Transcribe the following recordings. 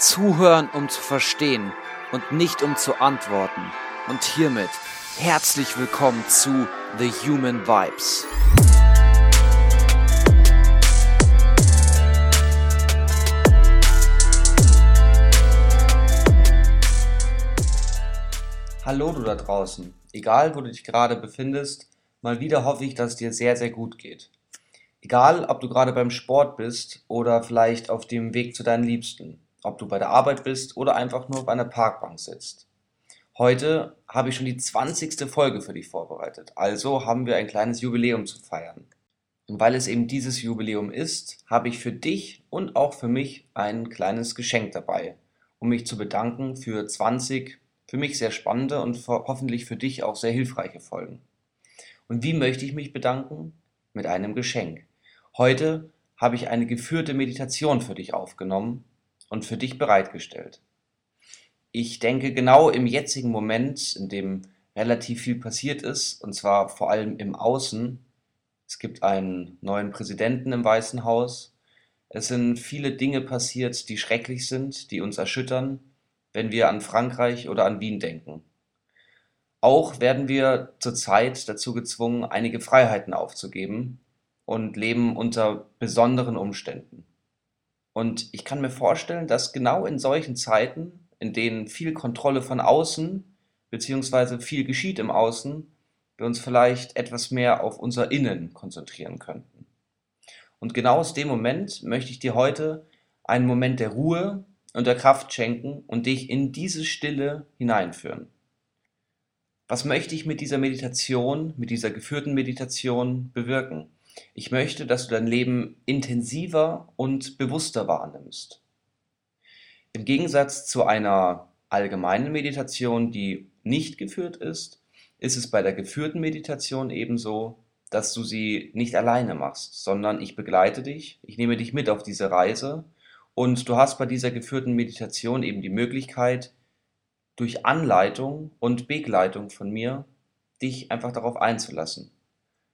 Zuhören, um zu verstehen und nicht um zu antworten. Und hiermit herzlich willkommen zu The Human Vibes. Hallo du da draußen. Egal, wo du dich gerade befindest, mal wieder hoffe ich, dass es dir sehr, sehr gut geht. Egal, ob du gerade beim Sport bist oder vielleicht auf dem Weg zu deinen Liebsten, ob du bei der Arbeit bist oder einfach nur auf einer Parkbank sitzt. Heute habe ich schon die 20. Folge für dich vorbereitet, also haben wir ein kleines Jubiläum zu feiern. Und weil es eben dieses Jubiläum ist, habe ich für dich und auch für mich ein kleines Geschenk dabei, um mich zu bedanken für 20 für mich sehr spannende und hoffentlich für dich auch sehr hilfreiche Folgen. Und wie möchte ich mich bedanken? Mit einem Geschenk. Heute habe ich eine geführte Meditation für dich aufgenommen und für dich bereitgestellt. Ich denke genau im jetzigen Moment, in dem relativ viel passiert ist, und zwar vor allem im Außen. Es gibt einen neuen Präsidenten im Weißen Haus. Es sind viele Dinge passiert, die schrecklich sind, die uns erschüttern, wenn wir an Frankreich oder an Wien denken. Auch werden wir zurzeit dazu gezwungen, einige Freiheiten aufzugeben, und leben unter besonderen Umständen. Und ich kann mir vorstellen, dass genau in solchen Zeiten, in denen viel Kontrolle von außen beziehungsweise viel geschieht im Außen, wir uns vielleicht etwas mehr auf unser Innen konzentrieren könnten. Und genau aus dem Moment möchte ich dir heute einen Moment der Ruhe und der Kraft schenken und dich in diese Stille hineinführen. Was möchte ich mit dieser Meditation, mit dieser geführten Meditation bewirken? Ich möchte, dass du dein Leben intensiver und bewusster wahrnimmst. Im Gegensatz zu einer allgemeinen Meditation, die nicht geführt ist, ist es bei der geführten Meditation ebenso, dass du sie nicht alleine machst, sondern ich begleite dich, ich nehme dich mit auf diese Reise und du hast bei dieser geführten Meditation eben die Möglichkeit, durch Anleitung und Begleitung von mir, dich einfach darauf einzulassen.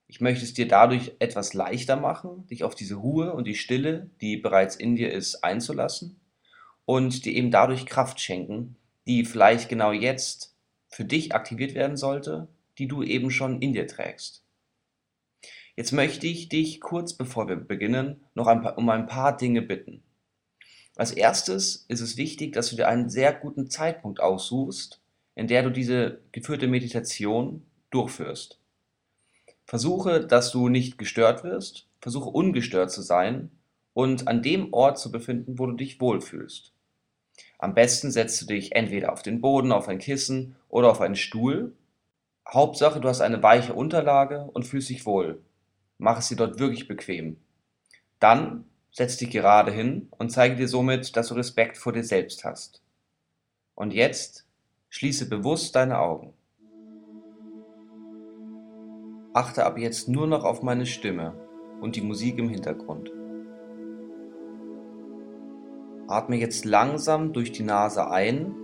Ich möchte es dir dadurch etwas leichter machen, dich auf diese Ruhe und die Stille, die bereits in dir ist, einzulassen und dir eben dadurch Kraft schenken, die vielleicht genau jetzt für dich aktiviert werden sollte, die du eben schon in dir trägst. Jetzt möchte ich dich kurz bevor wir beginnen noch ein paar, um ein paar Dinge bitten. Als erstes ist es wichtig, dass du dir einen sehr guten Zeitpunkt aussuchst, in der du diese geführte Meditation durchführst. Versuche, dass du nicht gestört wirst, versuche ungestört zu sein und an dem Ort zu befinden, wo du dich wohlfühlst. Am besten setzt du dich entweder auf den Boden, auf ein Kissen oder auf einen Stuhl. Hauptsache, du hast eine weiche Unterlage und fühlst dich wohl. Mach es dir dort wirklich bequem. Dann setz dich gerade hin und zeige dir somit, dass du Respekt vor dir selbst hast. Und jetzt schließe bewusst deine Augen. Achte ab jetzt nur noch auf meine Stimme und die Musik im Hintergrund. Atme jetzt langsam durch die Nase ein.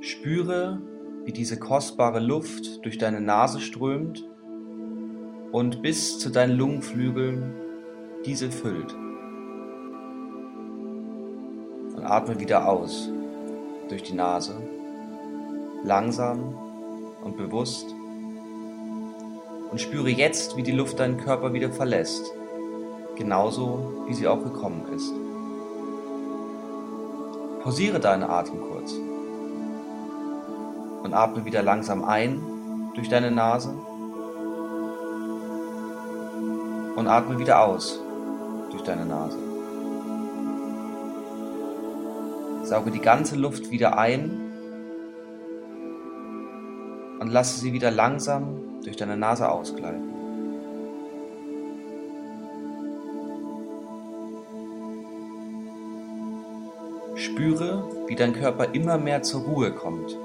Spüre, wie diese kostbare Luft durch deine Nase strömt und bis zu deinen Lungenflügeln diese füllt. Und atme wieder aus durch die Nase, langsam und bewusst und spüre jetzt, wie die Luft deinen Körper wieder verlässt, genauso wie sie auch gekommen ist. Pausiere deinen Atem kurz und atme wieder langsam ein durch deine Nase und atme wieder aus durch deine Nase. Sauge die ganze Luft wieder ein und lasse sie wieder langsam durch deine Nase ausgleiten. Spüre, wie dein Körper immer mehr zur Ruhe kommt,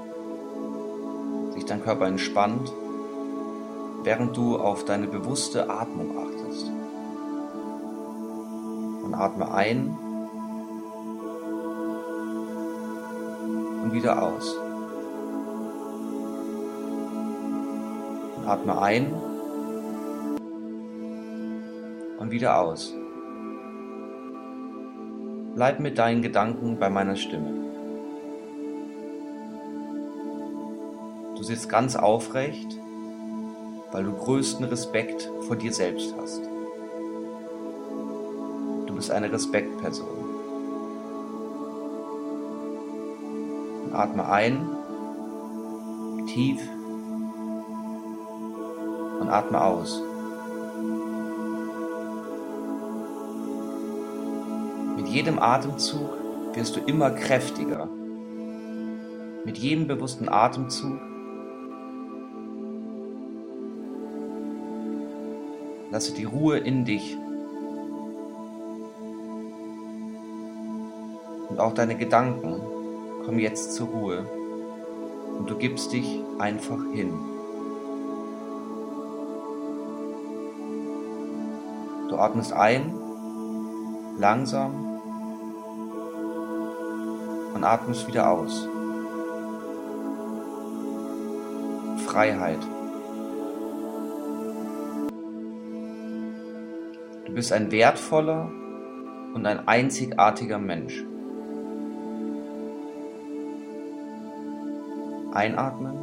sich dein Körper entspannt, während du auf deine bewusste Atmung achtest. Und atme ein und wieder aus. Atme ein und wieder aus. bleib mit deinen Gedanken bei meiner Stimme. Du sitzt ganz aufrecht, weil du größten Respekt vor dir selbst hast. Du bist eine Respektperson. Atme ein, tief und atme aus. Mit jedem Atemzug wirst du immer kräftiger. Mit jedem bewussten Atemzug lasse die Ruhe in dich. Und auch deine Gedanken kommen jetzt zur Ruhe und du gibst dich einfach hin. Du atmest ein, langsam und atmest wieder aus. Freiheit. Du bist ein wertvoller und ein einzigartiger Mensch. Einatmen.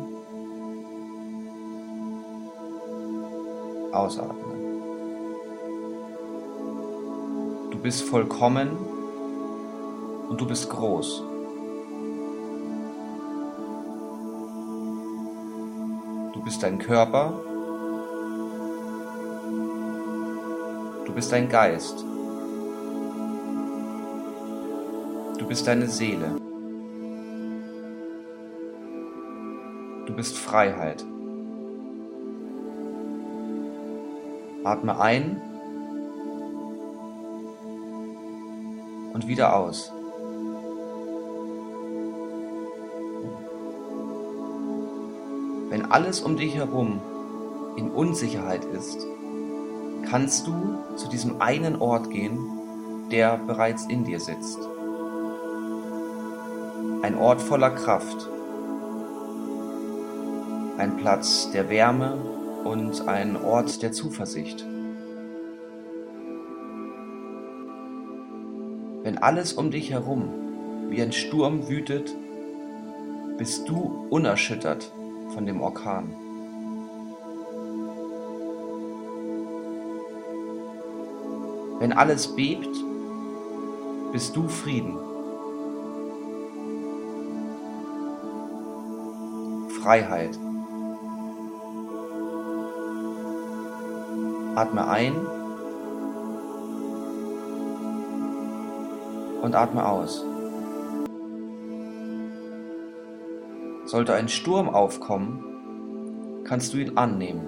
Ausatmen. Bist vollkommen und du bist groß. Du bist dein Körper. Du bist dein Geist. Du bist deine Seele. Du bist Freiheit. Atme ein und wieder aus. Wenn alles um dich herum in Unsicherheit ist, kannst du zu diesem einen Ort gehen, der bereits in dir sitzt. Ein Ort voller Kraft, ein Platz der Wärme und ein Ort der Zuversicht. Wenn alles um dich herum wie ein Sturm wütet, bist du unerschüttert von dem Orkan. Wenn alles bebt, bist du Frieden. Freiheit. Atme ein und atme aus. Sollte ein Sturm aufkommen, kannst du ihn annehmen.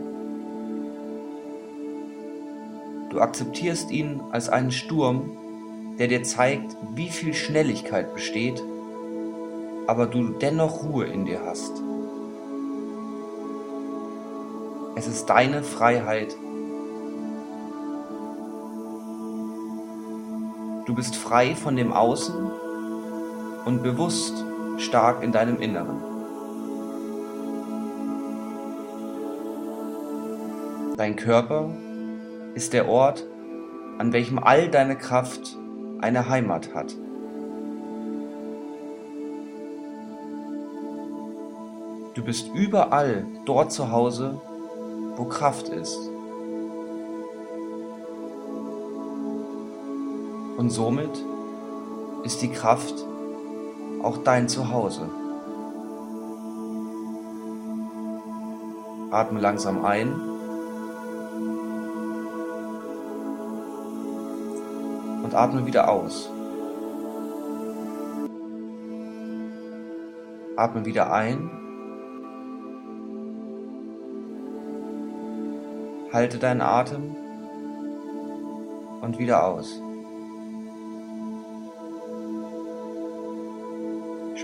Du akzeptierst ihn als einen Sturm, der dir zeigt, wie viel Schnelligkeit besteht, aber du dennoch Ruhe in dir hast. Es ist deine Freiheit, Du bist frei von dem Außen und bewusst stark in deinem Inneren. Dein Körper ist der Ort, an welchem all deine Kraft eine Heimat hat. Du bist überall dort zu Hause, wo Kraft ist. Und somit ist die Kraft auch dein Zuhause. Atme langsam ein. Und atme wieder aus. Atme wieder ein. Halte deinen Atem und wieder aus.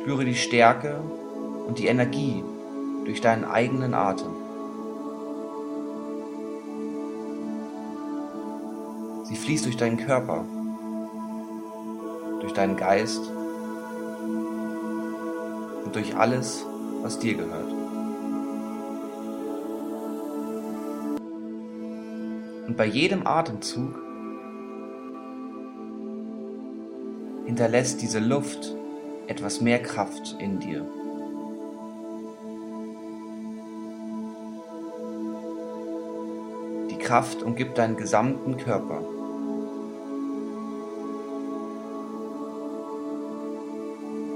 Spüre die Stärke und die Energie durch deinen eigenen Atem. Sie fließt durch deinen Körper, durch deinen Geist und durch alles, was dir gehört. Und bei jedem Atemzug hinterlässt diese Luft etwas mehr Kraft in dir. Die Kraft umgibt deinen gesamten Körper.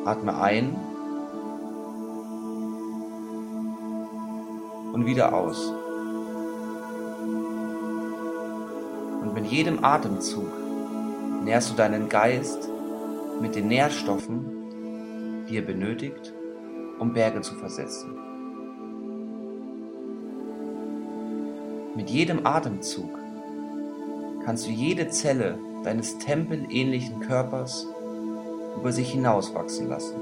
Atme ein und wieder aus. Und mit jedem Atemzug nährst du deinen Geist mit den Nährstoffen, die er benötigt, um Berge zu versetzen. Mit jedem Atemzug kannst du jede Zelle deines tempelähnlichen Körpers über sich hinauswachsen lassen.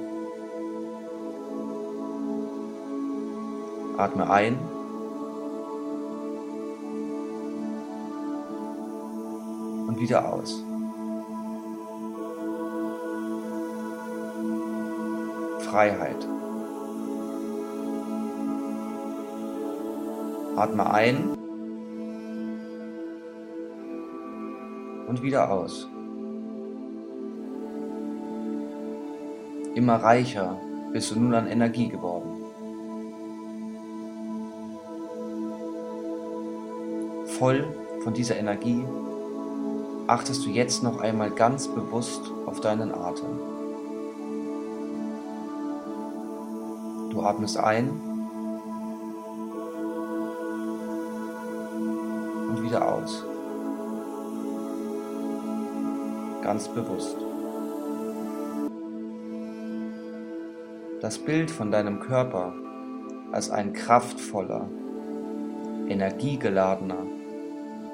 Atme ein und wieder aus. Freiheit. Atme ein und wieder aus. Immer reicher bist du nun an Energie geworden. Voll von dieser Energie achtest du jetzt noch einmal ganz bewusst auf deinen Atem. Du atmest ein und wieder aus. Ganz bewusst. Das Bild von deinem Körper als ein kraftvoller, energiegeladener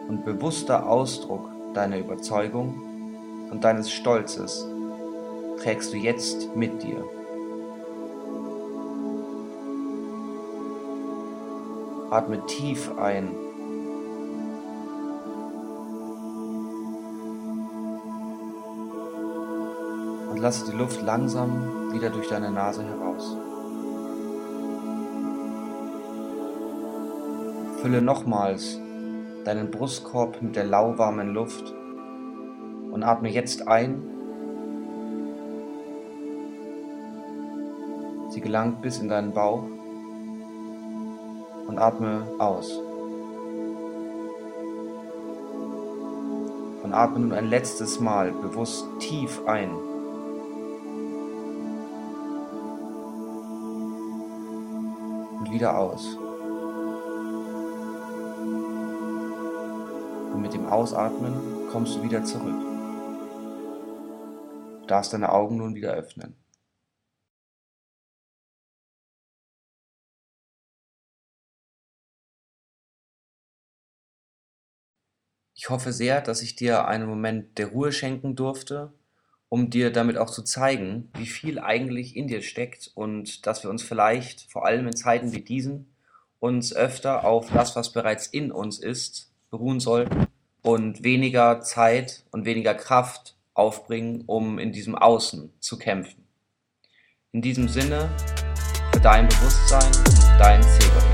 und bewusster Ausdruck deiner Überzeugung und deines Stolzes trägst du jetzt mit dir. Atme tief ein. Und lasse die Luft langsam wieder durch deine Nase heraus. Fülle nochmals deinen Brustkorb mit der lauwarmen Luft und atme jetzt ein. Sie gelangt bis in deinen Bauch atme aus. Und atme nun ein letztes Mal bewusst tief ein. Und wieder aus. Und mit dem Ausatmen kommst du wieder zurück. Du darfst deine Augen nun wieder öffnen. Ich hoffe sehr, dass ich dir einen Moment der Ruhe schenken durfte, um dir damit auch zu zeigen, wie viel eigentlich in dir steckt und dass wir uns vielleicht, vor allem in Zeiten wie diesen, uns öfter auf das, was bereits in uns ist, beruhen sollten und weniger Zeit und weniger Kraft aufbringen, um in diesem Außen zu kämpfen. In diesem Sinne, für dein Bewusstsein, dein Zebra.